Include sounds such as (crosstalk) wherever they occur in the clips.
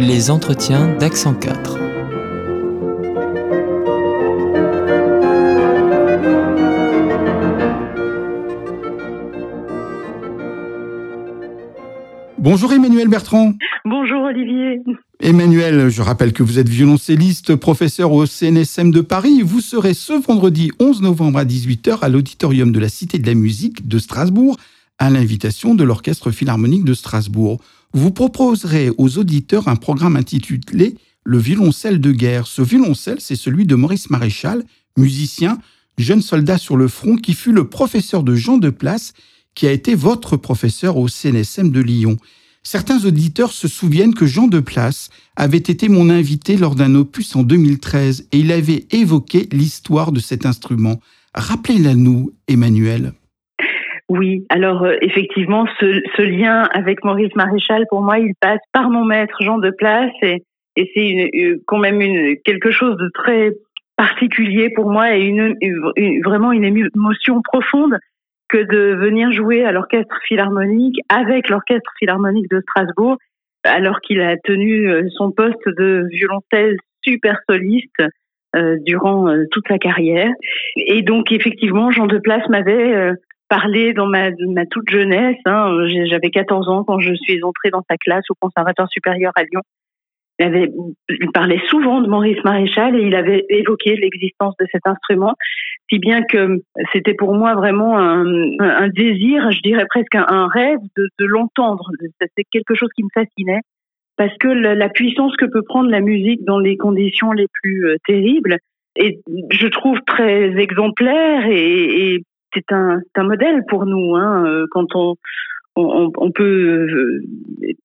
Les entretiens d'Accent 4. Bonjour Emmanuel Bertrand. Bonjour Olivier. Emmanuel, je rappelle que vous êtes violoncelliste, professeur au CNSM de Paris. Vous serez ce vendredi 11 novembre à 18h à l'auditorium de la Cité de la Musique de Strasbourg à l'invitation de l'Orchestre Philharmonique de Strasbourg. Vous proposerez aux auditeurs un programme intitulé Le violoncelle de guerre. Ce violoncelle, c'est celui de Maurice Maréchal, musicien, jeune soldat sur le front qui fut le professeur de Jean de Place qui a été votre professeur au CNSM de Lyon. Certains auditeurs se souviennent que Jean de Place avait été mon invité lors d'un opus en 2013 et il avait évoqué l'histoire de cet instrument. Rappelez-la nous, Emmanuel. Oui, alors euh, effectivement, ce, lien avec Maurice Maréchal, pour moi, il passe par mon maître Jean de Place et, c'est euh, quand même une, quelque chose de très particulier pour moi et une, vraiment une émotion profonde que de venir jouer à l'orchestre philharmonique avec l'orchestre philharmonique de Strasbourg, alors qu'il a tenu euh, son poste de violoncelle super soliste euh, durant euh, toute sa carrière. Et donc effectivement, Jean de Place m'avait parlé dans ma, toute jeunesse. Hein, J'avais 14 ans quand je suis entrée dans sa classe au Conservatoire supérieur à Lyon il, parlait souvent de Maurice Maréchal et il avait évoqué l'existence de cet instrument, si bien que c'était pour moi vraiment un, désir, je dirais presque un, rêve de, l'entendre. C'était quelque chose qui me fascinait parce que la, puissance que peut prendre la musique dans les conditions les plus euh, terribles est, je trouve, très exemplaire et, et c'est un, un modèle pour nous hein, euh, quand on on, peut euh,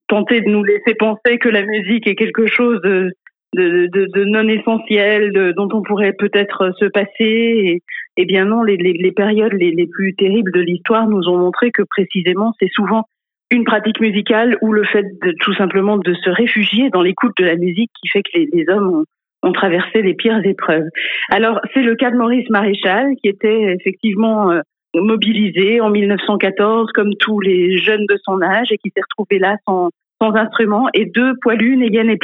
tenter de nous laisser penser que la musique est quelque chose de, non essentiel, dont on pourrait peut-être se passer. Et, bien non, les, périodes les, plus terribles de l'histoire nous ont montré que précisément c'est souvent une pratique musicale ou le fait de, tout simplement de se réfugier dans l'écoute de la musique qui fait que les, hommes ont, traversé les pires épreuves. Alors c'est le cas de Maurice Maréchal qui était effectivement euh, mobilisé en 1914 comme tous les jeunes de son âge et qui s'est retrouvé là sans, sans instrument et deux poilus, Negan et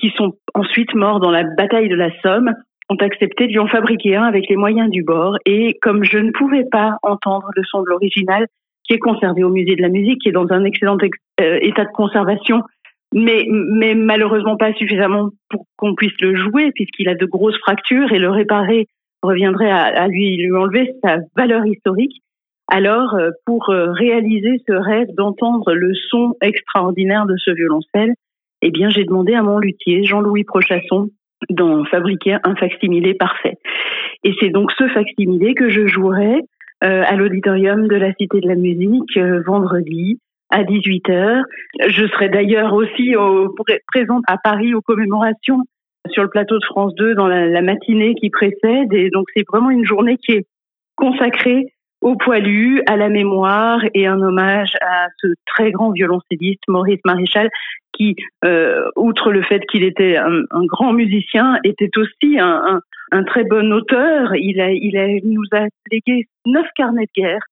qui sont ensuite morts dans la bataille de la Somme, ont accepté de lui en fabriquer un avec les moyens du bord. Et comme je ne pouvais pas entendre le son de l'original, qui est conservé au musée de la musique, qui est dans un excellent euh, état de conservation, mais, mais malheureusement pas suffisamment pour qu'on puisse le jouer, puisqu'il a de grosses fractures et le réparer reviendrait à, lui lui enlever sa valeur historique. Alors, euh, pour euh, réaliser ce rêve d'entendre le son extraordinaire de ce violoncelle, eh bien, j'ai demandé à mon luthier, Jean-Louis Prochasson, d'en fabriquer un facsimilé parfait. Et c'est donc ce facsimilé que je jouerai euh, à l'auditorium de la Cité de la Musique vendredi à 18h. Je serai d'ailleurs aussi au, présente à Paris aux commémorations sur le plateau de France 2 dans la, matinée qui précède. Et donc, c'est vraiment une journée qui est consacrée au poilu, à la mémoire et un hommage à ce très grand violoncelliste Maurice Maréchal qui, euh, outre le fait qu'il était un, grand musicien, était aussi un, très bon auteur. Il, a, il, a, nous a légué neuf carnets de guerre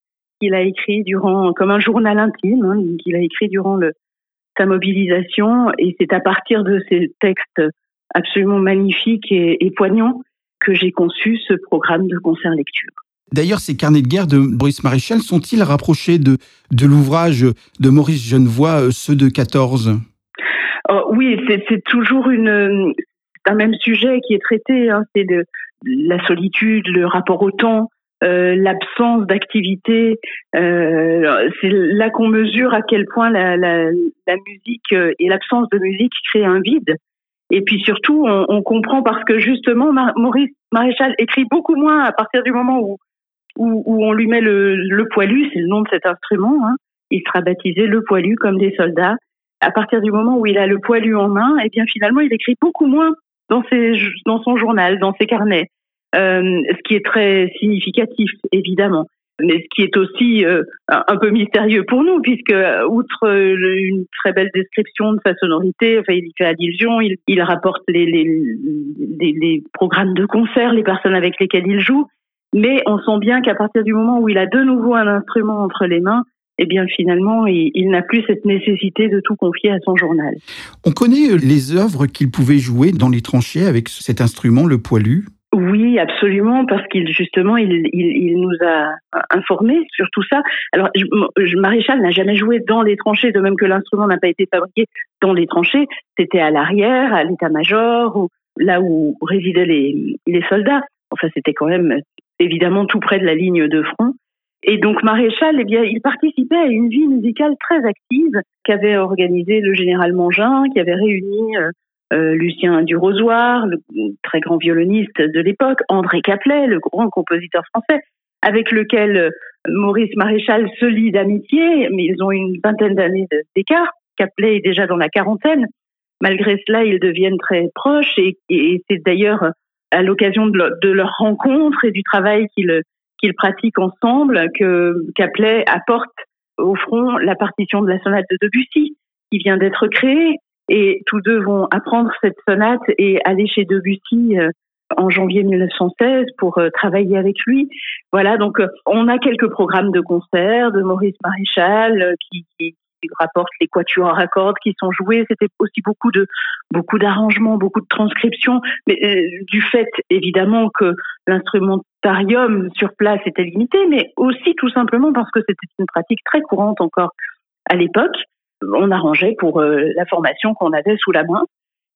qu'il a écrit durant, comme un journal intime, hein, qu'il a écrit durant le, sa mobilisation. Et c'est à partir de ces textes absolument magnifique et, poignant que j'ai conçu ce programme de concert lecture. D'ailleurs, ces carnets de guerre de Maurice Maréchal sont-ils rapprochés de, de l'ouvrage de Maurice Genevoix, euh, ceux de 14 Oui, c'est toujours une, un même sujet qui est traité. Hein, c'est la solitude, le rapport au temps, euh, l'absence d'activité. Euh, c'est là qu'on mesure à quel point la, la, la musique et l'absence de musique créent un vide. Et puis surtout, on, on comprend parce que justement, Maurice Maréchal écrit beaucoup moins à partir du moment où, où, où on lui met le, le poilu, c'est le nom de cet instrument. Hein. Il sera baptisé le poilu comme des soldats. À partir du moment où il a le poilu en main, et eh bien finalement, il écrit beaucoup moins dans, ses, dans son journal, dans ses carnets. Euh, ce qui est très significatif, évidemment. Mais ce qui est aussi euh, un peu mystérieux pour nous, puisque euh, outre une très belle description de sa sonorité, enfin, il fait allusion, il, il rapporte les, programmes de concert, les personnes avec lesquelles il joue, mais on sent bien qu'à partir du moment où il a de nouveau un instrument entre les mains, eh bien finalement, il, n'a plus cette nécessité de tout confier à son journal. On connaît les œuvres qu'il pouvait jouer dans les tranchées avec cet instrument, le poilu? Oui, absolument, parce qu'il justement, il, nous a informés sur tout ça. Alors, Maréchal n'a jamais joué dans les tranchées, de même que l'instrument n'a pas été fabriqué dans les tranchées. C'était à l'arrière, à l'état-major, ou là où résidaient les, les soldats. Enfin, c'était quand même évidemment tout près de la ligne de front. Et donc Maréchal, eh bien, il participait à une vie musicale très active qu'avait organisée le général Mangin, qui avait réuni euh, Lucien Durozoir, le très grand violoniste de l'époque, André Caplet, le grand compositeur français, avec lequel euh, Maurice Maréchal se lie d'amitié, mais ils ont une vingtaine d'années d'écart. Caplet est déjà dans la quarantaine. Malgré cela, ils deviennent très proches et, c'est d'ailleurs à l'occasion de, leur rencontre et du travail qu'ils qu'ils pratiquent ensemble que Caplet apporte au front la partition de la sonate de Debussy qui vient d'être créée et tous deux vont apprendre cette sonate et aller chez Debussy euh, en janvier 1916 pour euh, travailler avec lui. Voilà, donc euh, on a quelques programmes de concerts de Maurice Maréchal qui, qui, rapporte les quatuors à cordes qui sont joués. C'était aussi beaucoup de beaucoup d'arrangements, beaucoup de transcriptions, mais du fait évidemment que l'instrumentarium sur place était limité, mais aussi tout simplement parce que c'était une pratique très courante encore à l'époque on arrangeait pour euh, la formation qu'on avait sous la main.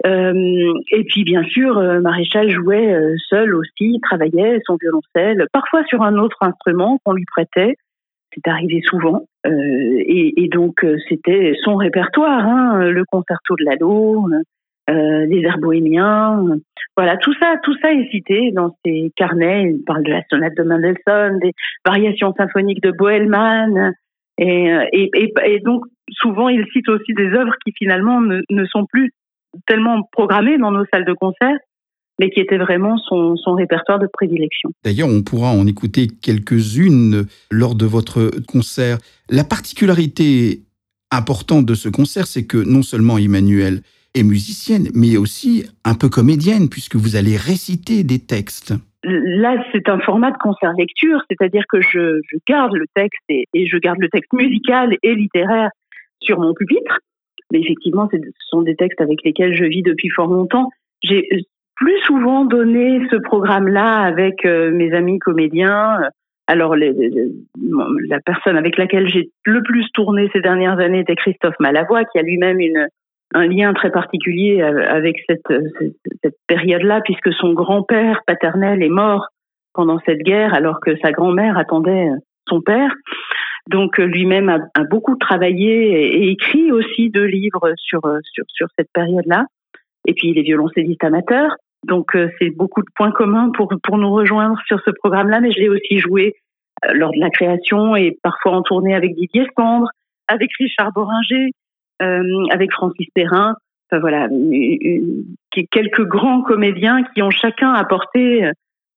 Euh, et puis bien sûr, euh, Maréchal jouait seul aussi, travaillait son violoncelle, parfois sur un autre instrument qu'on lui prêtait. C'est arrivé souvent. Et, donc c'était son répertoire, hein, le concerto de Lalo, les airs bohémiens. Voilà, tout ça, tout ça est cité dans ses carnets. Il parle de la sonate de Mendelssohn, des variations symphoniques de Bohelmann. Et, et, donc souvent, il cite aussi des œuvres qui finalement ne, sont plus tellement programmées dans nos salles de concert, mais qui étaient vraiment son, répertoire de prédilection. D'ailleurs, on pourra en écouter quelques-unes lors de votre concert. La particularité importante de ce concert, c'est que non seulement Emmanuel est musicienne, mais aussi un peu comédienne, puisque vous allez réciter des textes. Là, c'est un format de concert-lecture, c'est-à-dire que je, garde le texte et, je garde le texte musical et littéraire sur mon pupitre. Mais effectivement, ce sont des textes avec lesquels je vis depuis fort longtemps. J'ai plus souvent donné ce programme-là avec euh, mes amis comédiens. Alors, la personne avec laquelle j'ai le plus tourné ces dernières années était Christophe Malavoie, qui a lui-même un lien très particulier avec cette, cette période-là, puisque son grand-père paternel est mort pendant cette guerre, alors que sa grand-mère attendait son père. Donc euh, lui-même a, beaucoup travaillé et, écrit aussi deux livres sur, euh, sur, cette période-là. Et puis il est violoncelliste amateur. Donc euh, c'est beaucoup de points communs pour, pour nous rejoindre sur ce programme-là, mais je l'ai aussi joué lors de la création et parfois en tournée avec Didier Sandre, avec Richard Boringer, avec Francis Perrin. Voilà, quelques grands comédiens qui ont chacun apporté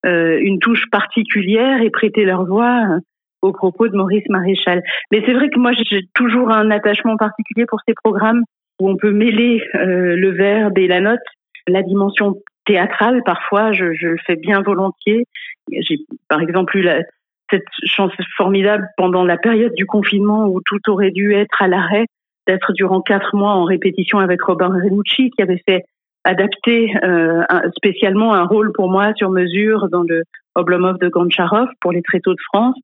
une touche particulière et prêté leur voix au propos de Maurice Maréchal. Mais c'est vrai que moi, j'ai toujours un attachement particulier pour ces programmes où on peut mêler euh, le verbe et la note, la dimension théâtrale. Parfois, je, le fais bien volontiers. J'ai, par exemple, eu cette chance formidable pendant la période du confinement où tout aurait dû être à l'arrêt, d'être durant quatre mois en répétition avec Robin Renucci, qui avait fait adapter euh, spécialement un rôle pour moi sur mesure dans le Oblomov de Goncharov pour les Tréteaux de France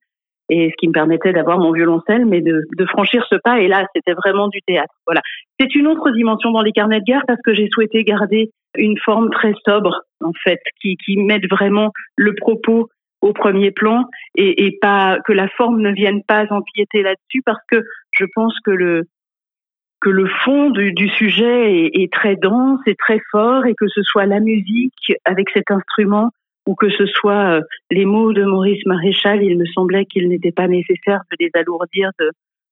et ce qui me permettait d'avoir mon violoncelle, mais de, franchir ce pas. Et là, c'était vraiment du théâtre. Voilà. C'est une autre dimension dans les carnets de guerre parce que j'ai souhaité garder une forme très sobre, en fait, qui, qui mette vraiment le propos au premier plan et, et pas que la forme ne vienne pas empiéter là-dessus parce que je pense que le que le fond du, du sujet est, est, très dense et très fort et que ce soit la musique avec cet instrument ou que ce soit euh, les mots de Maurice Maréchal, il me semblait qu'il n'était pas nécessaire de les alourdir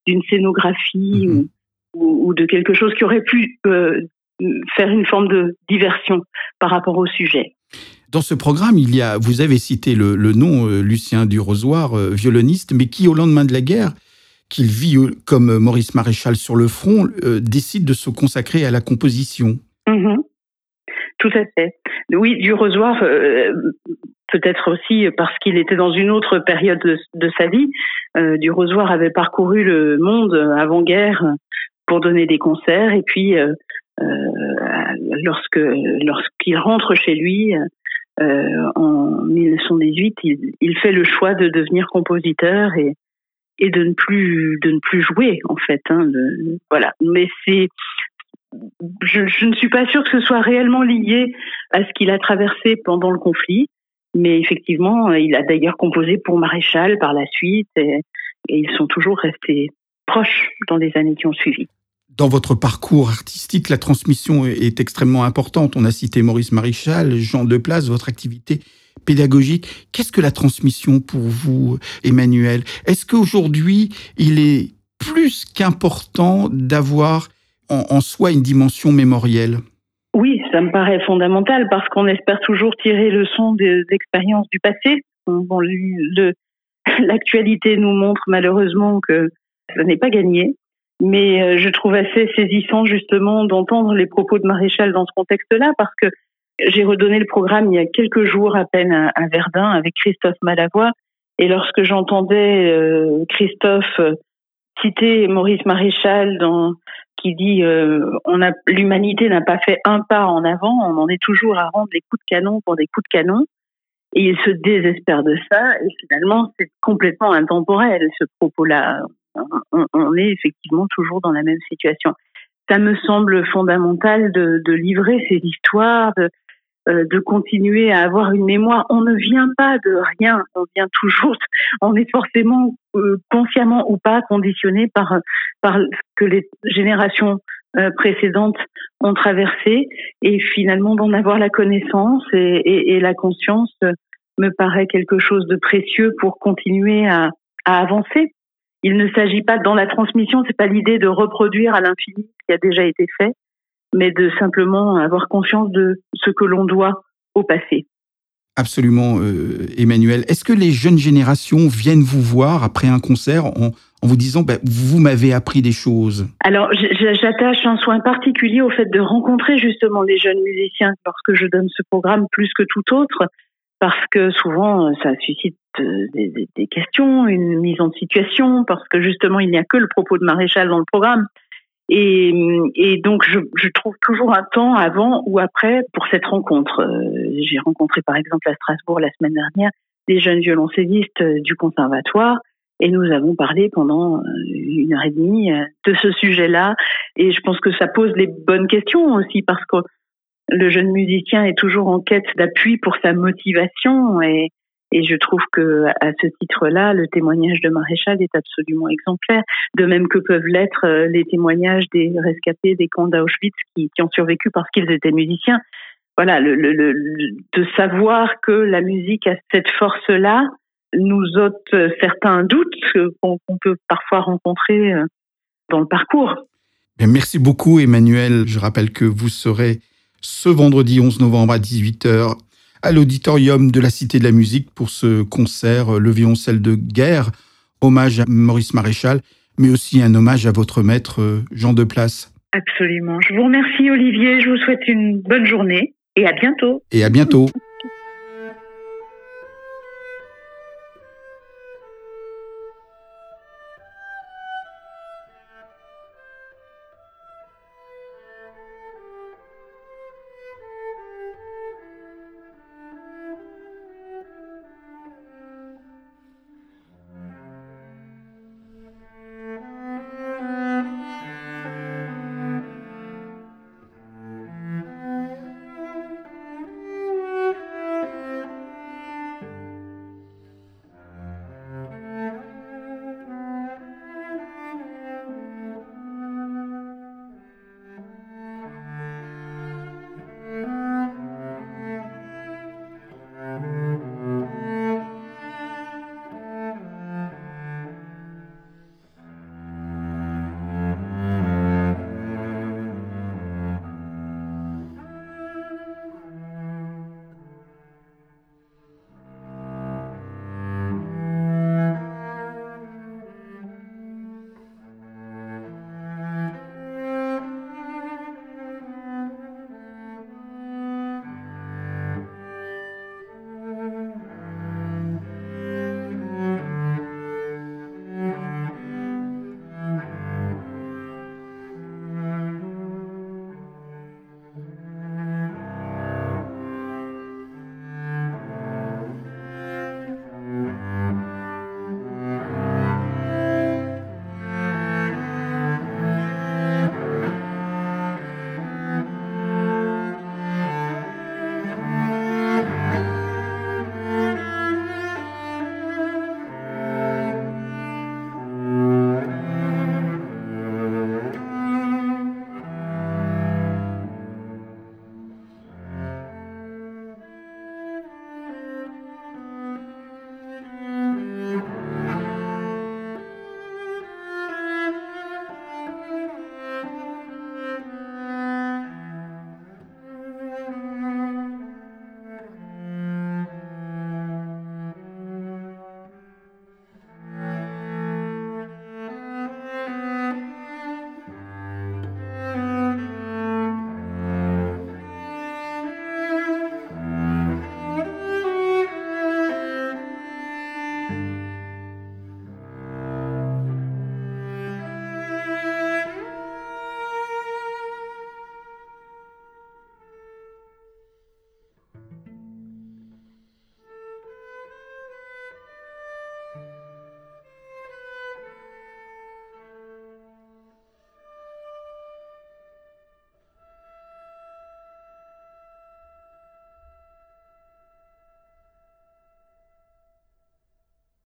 d'une scénographie mhm. ou, de quelque chose qui aurait pu euh, faire une forme de diversion par rapport au sujet. Dans ce programme, il y a, vous avez cité le, nom euh, Lucien Durozoir, violoniste, mais qui, au lendemain de la guerre, qu'il vit comme Maurice Maréchal sur le front, décide de se consacrer à la composition. Mhm. tout à fait. Oui, du Rosoir, euh, peut-être aussi parce qu'il était dans une autre période de, sa vie. Euh, du Rosoir avait parcouru le monde avant-guerre pour donner des concerts et puis euh, lorsque lorsqu'il rentre chez lui en 1918, il, il, fait le choix de devenir compositeur et et de ne plus de ne plus jouer en fait. Hein, voilà. Mais c'est je, ne suis pas sûre que ce soit réellement lié à ce qu'il a traversé pendant le conflit, mais effectivement, il a d'ailleurs composé pour Maréchal par la suite, et, ils sont toujours restés proches dans les années qui ont suivi. Dans votre parcours artistique, la transmission est extrêmement importante. On a cité Maurice Maréchal, Jean Deplace, votre activité pédagogique. Qu'est-ce que la transmission pour vous, Emmanuel? Est-ce qu'aujourd'hui, il est plus qu'important d'avoir en, soi une dimension mémorielle? Oui, ça me paraît fondamental parce qu'on espère toujours tirer leçon des expériences du passé. L'actualité nous montre malheureusement que ce n'est pas gagné. Mais euh, je trouve assez saisissant justement d'entendre les propos de Maréchal dans ce contexte-là parce que j'ai redonné le programme il y a quelques jours à peine à, Verdun avec Christophe Malavoie. Et lorsque j'entendais euh, Christophe citer Maurice Maréchal qui dit euh, l'humanité n'a pas fait un pas en avant, on en est toujours à rendre des coups de canon pour des coups de canon. Et il se désespère de ça. Et finalement, c'est complètement intemporel ce propos-là. On, est effectivement toujours dans la même situation. Ça me semble fondamental de, de livrer ces histoires, de, euh, de continuer à avoir une mémoire. On ne vient pas de rien, on vient toujours, (laughs) on est forcément euh, consciemment ou pas conditionné par, par ce que les générations euh, précédentes ont traversé et finalement d'en avoir la connaissance et, et, la conscience me paraît quelque chose de précieux pour continuer à, à avancer. Il ne s'agit pas dans la transmission, c'est pas l'idée de reproduire à l'infini ce qui a déjà été fait, mais de simplement avoir conscience de ce que l'on doit au passé. Absolument, euh, Emmanuel. Est-ce que les jeunes générations viennent vous voir après un concert en, vous disant bah, vous m'avez appris des choses? Alors j'attache un soin particulier au fait de rencontrer justement les jeunes musiciens lorsque je donne ce programme plus que tout autre, parce que souvent ça suscite euh, des, des questions, une mise en situation, parce que justement il n'y a que le propos de Maréchal dans le programme. Et, donc, je, je, trouve toujours un temps avant ou après pour cette rencontre. Euh, j'ai rencontré par exemple à Strasbourg la semaine dernière des jeunes violoncellistes euh, du conservatoire et nous avons parlé pendant euh, une heure et demie de ce sujet-là. Et je pense que ça pose les bonnes questions aussi parce que le jeune musicien est toujours en quête d'appui pour sa motivation et, et je trouve que à ce titre-là, le témoignage de Maréchal est absolument exemplaire, de même que peuvent l'être euh, les témoignages des rescapés des camps d'Auschwitz qui, ont survécu parce qu'ils étaient musiciens. Voilà, de savoir que la musique a cette force-là nous ôte certains doutes qu'on peut parfois rencontrer euh, dans le parcours. Merci beaucoup Emmanuel. Je rappelle que vous serez ce vendredi 11 novembre à 18h à l'auditorium de la Cité de la Musique pour ce concert euh, Le violoncelle de guerre, hommage à Maurice Maréchal, mais aussi un hommage à votre maître euh, Jean Deplace. Absolument. Je vous remercie Olivier, je vous souhaite une bonne journée et à bientôt. Et à bientôt.